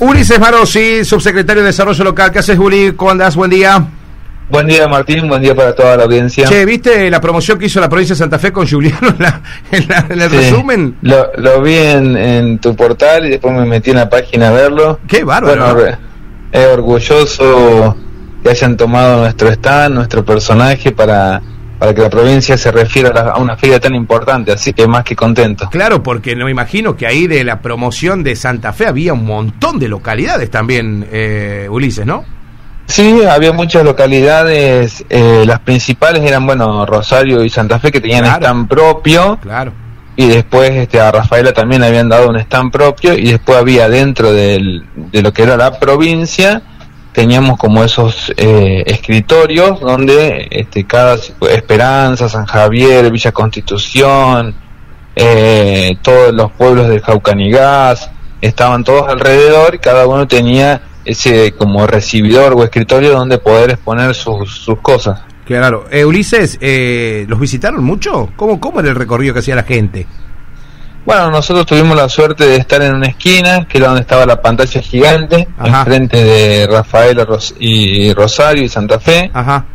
Ulises Marosi, subsecretario de Desarrollo Local. ¿Qué haces, Uli? ¿Cómo andás? Buen día. Buen día, Martín. Buen día para toda la audiencia. Che, ¿viste la promoción que hizo la provincia de Santa Fe con Juliano en, la- en la- en el Sí, resumen? Lo, lo vi en, en tu portal y después me metí en la página a verlo. Qué bárbaro. Bueno, es orgulloso que hayan tomado nuestro stand, nuestro personaje para, para que la provincia se refiera a, la- a una feria tan importante, así que más que contento. Claro, porque no me imagino que ahí de la promoción de Santa Fe había un montón de localidades también, eh, Ulises, ¿no? Sí, había muchas localidades, eh, las principales eran, bueno, Rosario y Santa Fe que tenían Claro. stand propio. Claro. y después este, a Rafaela también le habían dado un stand propio y después había dentro del, de lo que era la provincia teníamos como esos eh, escritorios donde este, cada Esperanza, San Javier, Villa Constitución, eh, todos los pueblos del Jaucanigás estaban todos alrededor y cada uno tenía ese como recibidor o escritorio donde poder exponer sus, cosas. Claro. Eh, Ulises, eh, ¿los visitaron mucho? ¿Cómo, ¿Cómo era el recorrido que hacía la gente? Bueno, nosotros tuvimos la suerte de estar en una esquina, que era donde estaba la pantalla gigante, Ajá. enfrente de Rafael y Rosario y Santa Fe. Ajá.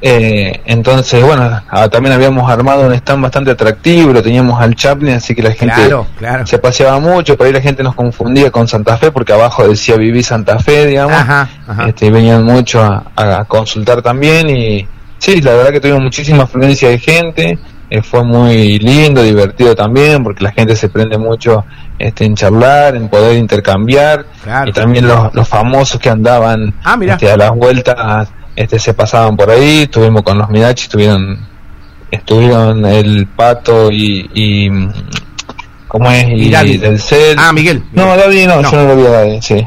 Eh, entonces, bueno, ah, también habíamos armado un stand bastante atractivo, lo teníamos al Chaplin, así que la gente Claro, claro. se paseaba mucho, por ahí la gente nos confundía con Santa Fe, porque abajo decía Viví Santa Fe, digamos. Ajá, ajá. Este, venían mucho a, a consultar también y sí, la verdad que tuvimos muchísima afluencia de gente, eh, fue muy lindo, divertido también, porque la gente se prende mucho este, en charlar, en poder intercambiar, Claro. y también los, los famosos que andaban Ah, este, a las vueltas este, se pasaban por ahí, estuvimos con los Midachi, estuvieron, estuvieron el Pato y... y ¿Cómo es? Y Daddy. del CEL. Ah, Miguel. No, Daddy no, No. yo no lo vi a Daddy, sí.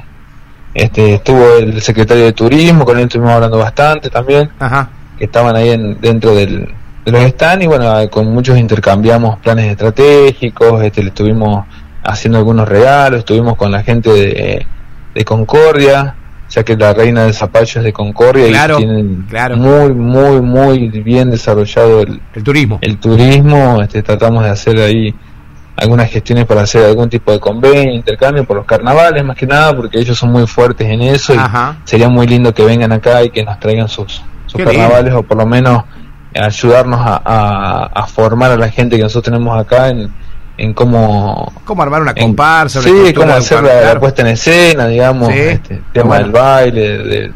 Este, estuvo el secretario de turismo, con él estuvimos hablando bastante también, Ajá. que estaban ahí en, dentro del, de los stands y bueno, con muchos intercambiamos planes estratégicos, este, le estuvimos haciendo algunos regalos, estuvimos con la gente de, de Concordia, ya que la reina del zapallo es de Concordia Claro, y tienen claro. muy, muy, muy bien desarrollado el, El turismo. el turismo, este, tratamos de hacer ahí algunas gestiones para hacer algún tipo de convenio, intercambio por los carnavales más que nada, porque ellos son muy fuertes en eso Ajá. y sería muy lindo que vengan acá y que nos traigan sus, sus Qué carnavales o por lo menos ayudarnos a, a- a formar a la gente que nosotros tenemos acá en, en cómo... ¿Cómo armar una en- comparsa? una sí, cómo hacer la, puesta en escena, digamos, Sí, este, el tema bueno. del baile, de,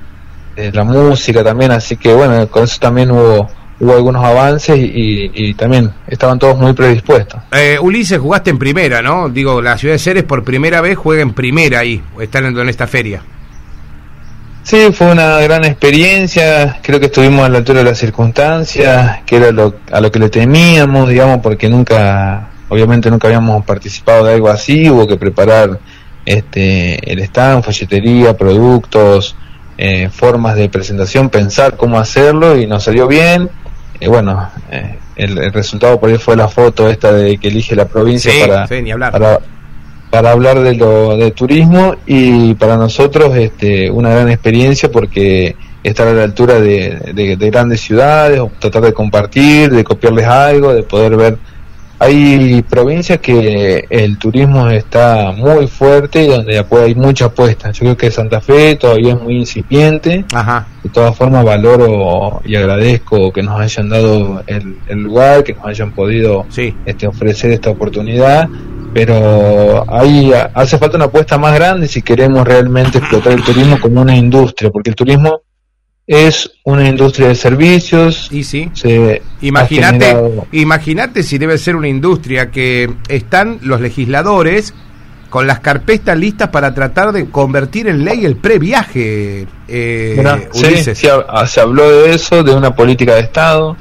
de la música también, así que bueno, con eso también hubo, hubo algunos avances y, y también estaban todos muy predispuestos. Eh, Ulises, jugaste en primera, ¿no? Digo, la ciudad de Ceres por primera vez juega en primera ahí, están en, en esta feria. Sí, fue una gran experiencia, creo que estuvimos a la altura de las circunstancias, que era lo, a lo que le temíamos, digamos, porque nunca, obviamente nunca habíamos participado de algo así, hubo que preparar este el stand, folletería, productos, eh, formas de presentación, pensar cómo hacerlo y nos salió bien. Y bueno, eh, el, el resultado por ahí fue la foto esta de que elige la provincia Sí, para, sí, ni hablar. para para hablar de lo de turismo y para nosotros este una gran experiencia porque estar a la altura de, de- de grandes ciudades o tratar de compartir de copiarles algo de poder ver hay provincias que el turismo está muy fuerte y donde hay mucha apuesta yo creo que Santa Fe todavía es muy incipiente Ajá. de todas formas valoro y agradezco que nos hayan dado el, el lugar que nos hayan podido Sí. este, ofrecer esta oportunidad, pero ahí ha- hace falta una apuesta más grande si queremos realmente explotar el turismo como una industria, porque el turismo es una industria de servicios. Y sí. Imagínate, generado- imagínate si debe ser una industria que están los legisladores con las carpetas listas para tratar de convertir en ley el previaje, eh, sí, Ulises. sí, ha- se habló de eso, de una política de Estado.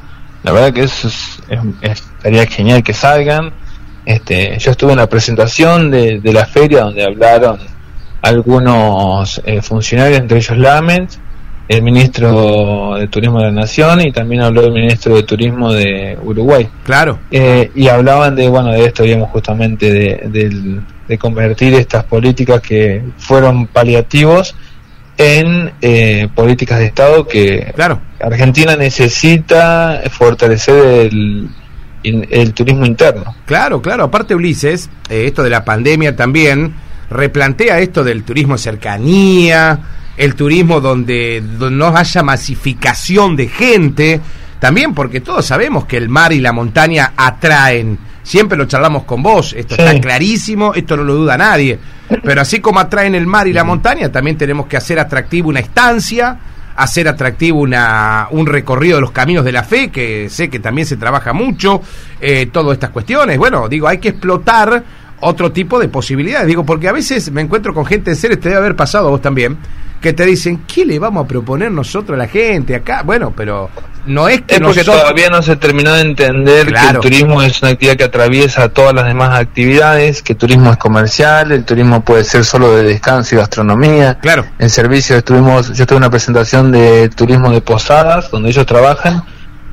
La verdad que eso es, es- estaría genial que salgan. Este, yo estuve en la presentación de, de la feria donde hablaron algunos eh, funcionarios, entre ellos Lamens, el ministro de Turismo de la Nación y también habló el ministro de Turismo de Uruguay. Claro. Eh, y hablaban de bueno de esto digamos justamente de, del- de convertir estas políticas que fueron paliativos en eh, políticas de Estado que Claro. Argentina necesita fortalecer el, el turismo interno. Claro, claro. Aparte, Ulises, eh, esto de la pandemia también replantea esto del turismo cercanía, el turismo donde, no haya masificación de gente, también porque todos sabemos que el mar y la montaña atraen. Siempre lo charlamos con vos, esto está clarísimo, esto no lo duda nadie. Pero así como atraen el mar y la montaña, también tenemos que hacer atractivo una estancia, hacer atractivo una, un recorrido de los caminos de la fe, que sé que también se trabaja mucho, eh, todas estas cuestiones. Bueno, digo, hay que explotar otro tipo de posibilidades. Digo, porque a veces me encuentro con gente en serio, te debe haber pasado a vos también, que te dicen, ¿qué le vamos a proponer nosotros a la gente acá? Bueno, pero no es que es todavía no se terminó de entender que el turismo es una actividad que atraviesa todas las demás actividades, que el turismo es comercial, el turismo puede ser solo de descanso y gastronomía. Claro. En servicio estuvimos, yo tuve una presentación de turismo de posadas, donde ellos trabajan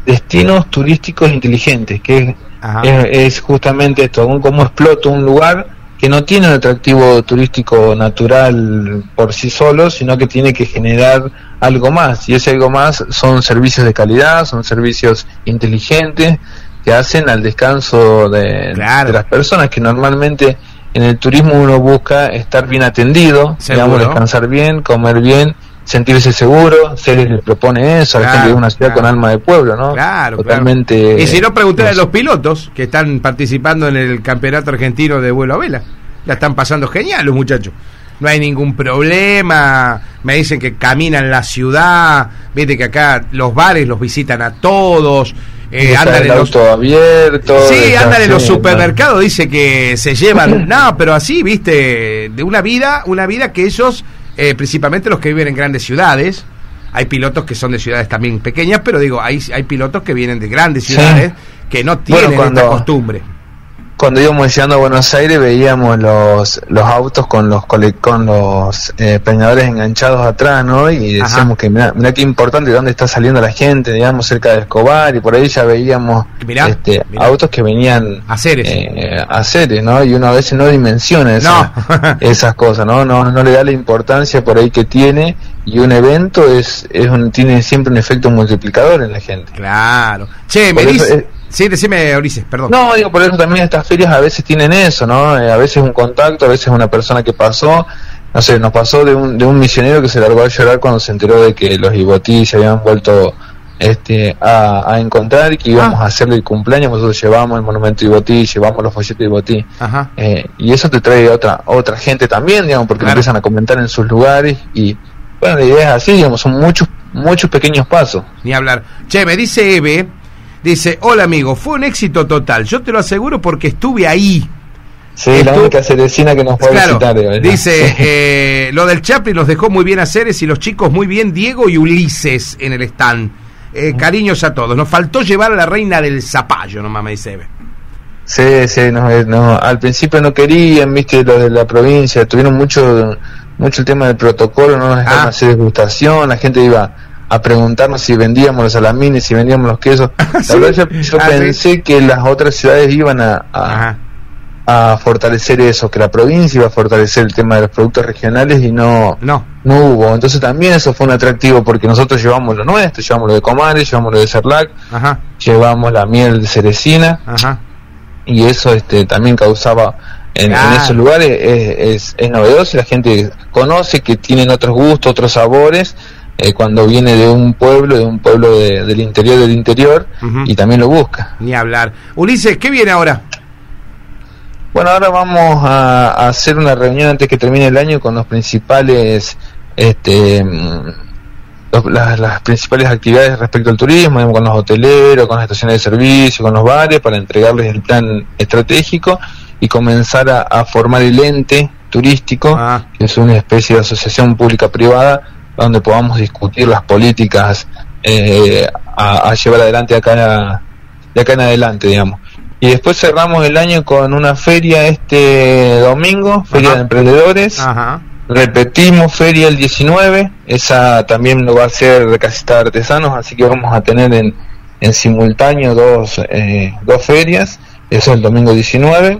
destinos turísticos inteligentes, que es, justamente esto, cómo explota un lugar que no tiene un atractivo turístico natural por sí solo, sino que tiene que generar algo más. Y ese algo más son servicios de calidad, son servicios inteligentes que hacen al descanso de, las personas que normalmente en el turismo uno busca estar bien atendido, digamos, descansar bien, comer bien sentirse seguro, se les propone eso a la gente de una ciudad con alma de pueblo, ¿no? Claro, Totalmente. Y si no, preguntar a los pilotos que están participando en el campeonato argentino de vuelo a vela. La están pasando genial los muchachos. No hay ningún problema. Me dicen que caminan la ciudad. Viste que acá los bares los visitan a todos. Eh, andan en los abierto. Sí, andan en los supermercados. Dice que se llevan. no, pero así, viste, de una vida, una vida que ellos eh, principalmente los que viven en grandes ciudades. Hay pilotos que son de ciudades también pequeñas, pero digo, hay, hay pilotos que vienen de grandes ciudades que no tienen esta costumbre cuando íbamos llegando a Buenos Aires veíamos los, los autos con los con los eh, peñadores enganchados atrás, ¿no? Y decíamos que mira, mira qué importante de dónde está saliendo la gente, digamos, cerca de Escobar, y por ahí ya veíamos este, autos que venían a seres. Eh, a seres, ¿no? Y uno a veces no dimensiona esas cosas, ¿no? ¿no? No le da la importancia por ahí que tiene, y un evento es, es un, tiene siempre un efecto multiplicador en la gente. Claro. Che, me dice... Sí, decime, Ulises, perdón. No, digo, por eso también estas ferias a veces tienen eso, ¿no? Eh, a veces un contacto, a veces una persona que pasó, no sé, nos pasó de un, de un misionero que se largó a llorar cuando se enteró de que los Ibotí se habían vuelto este, a, a encontrar y que íbamos ah. a hacerle el cumpleaños, nosotros llevamos el monumento Ibotí, llevamos los folletos de Ibotí. Eh, y eso te trae otra otra gente también, digamos, porque empiezan a comentar en sus lugares y, bueno, la idea es así, digamos, son muchos muchos pequeños pasos. Ni hablar. Che, me dice Eve Dice, hola amigo, fue un éxito total, yo te lo aseguro porque estuve ahí. Sí, la única cerecina que nos puede visitar. dice, eh, lo del Chaplin los dejó muy bien a Ceres y los chicos muy bien, Diego y Ulises en el stand. Eh, cariños a todos. Nos faltó llevar a la reina del zapallo, nomás me dice. Sí, sí, no, eh, no, al principio no querían, viste, lo de la provincia, tuvieron mucho mucho el tema del protocolo, no nos dejaron ah. hacer degustación, la gente iba a preguntarnos si vendíamos los salamines, si vendíamos los quesos. La verdad yo, ah, pensé que las otras ciudades iban a, a, fortalecer eso, que la provincia iba a fortalecer el tema de los productos regionales y no, no, no hubo. Entonces también eso fue un atractivo porque nosotros llevamos lo nuestro, llevamos lo de Comares, llevamos lo de Cerlac, llevamos la miel de cerecina y eso este también causaba en, esos lugares es, es, novedoso y la gente conoce que tienen otros gustos, otros sabores eh, cuando viene de un pueblo, de un pueblo del interior del interior, y también lo busca. Ni hablar. Ulises, ¿qué viene ahora? Bueno, ahora vamos a, hacer una reunión antes que termine el año con los principales, este, mm, las, principales actividades respecto al turismo, con los hoteleros, con las estaciones de servicio, con los bares, para entregarles el plan estratégico y comenzar a, formar el ente turístico, ah. que es una especie de asociación pública-privada donde podamos discutir las políticas eh, a, llevar adelante acá, de acá en adelante, digamos. Y después cerramos el año con una feria este domingo, Feria de Emprendedores. Repetimos feria el 19, esa también lo va a hacer de Casita Artesanos, así que vamos a tener en, en simultáneo dos, eh, dos ferias, eso el domingo 19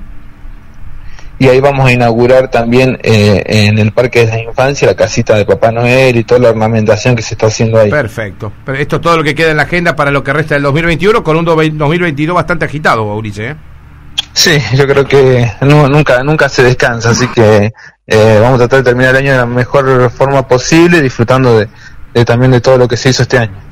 y ahí vamos a inaugurar también eh, en el Parque de la Infancia la casita de Papá Noel y toda la ornamentación que se está haciendo ahí. Perfecto. Pero esto es todo lo que queda en la agenda para lo que resta del 2021 con un 2022 bastante agitado, Mauricio. ¿eh? Sí, yo creo que nunca nunca se descansa, así que eh, vamos a tratar de terminar el año de la mejor forma posible, disfrutando de, también de todo lo que se hizo este año.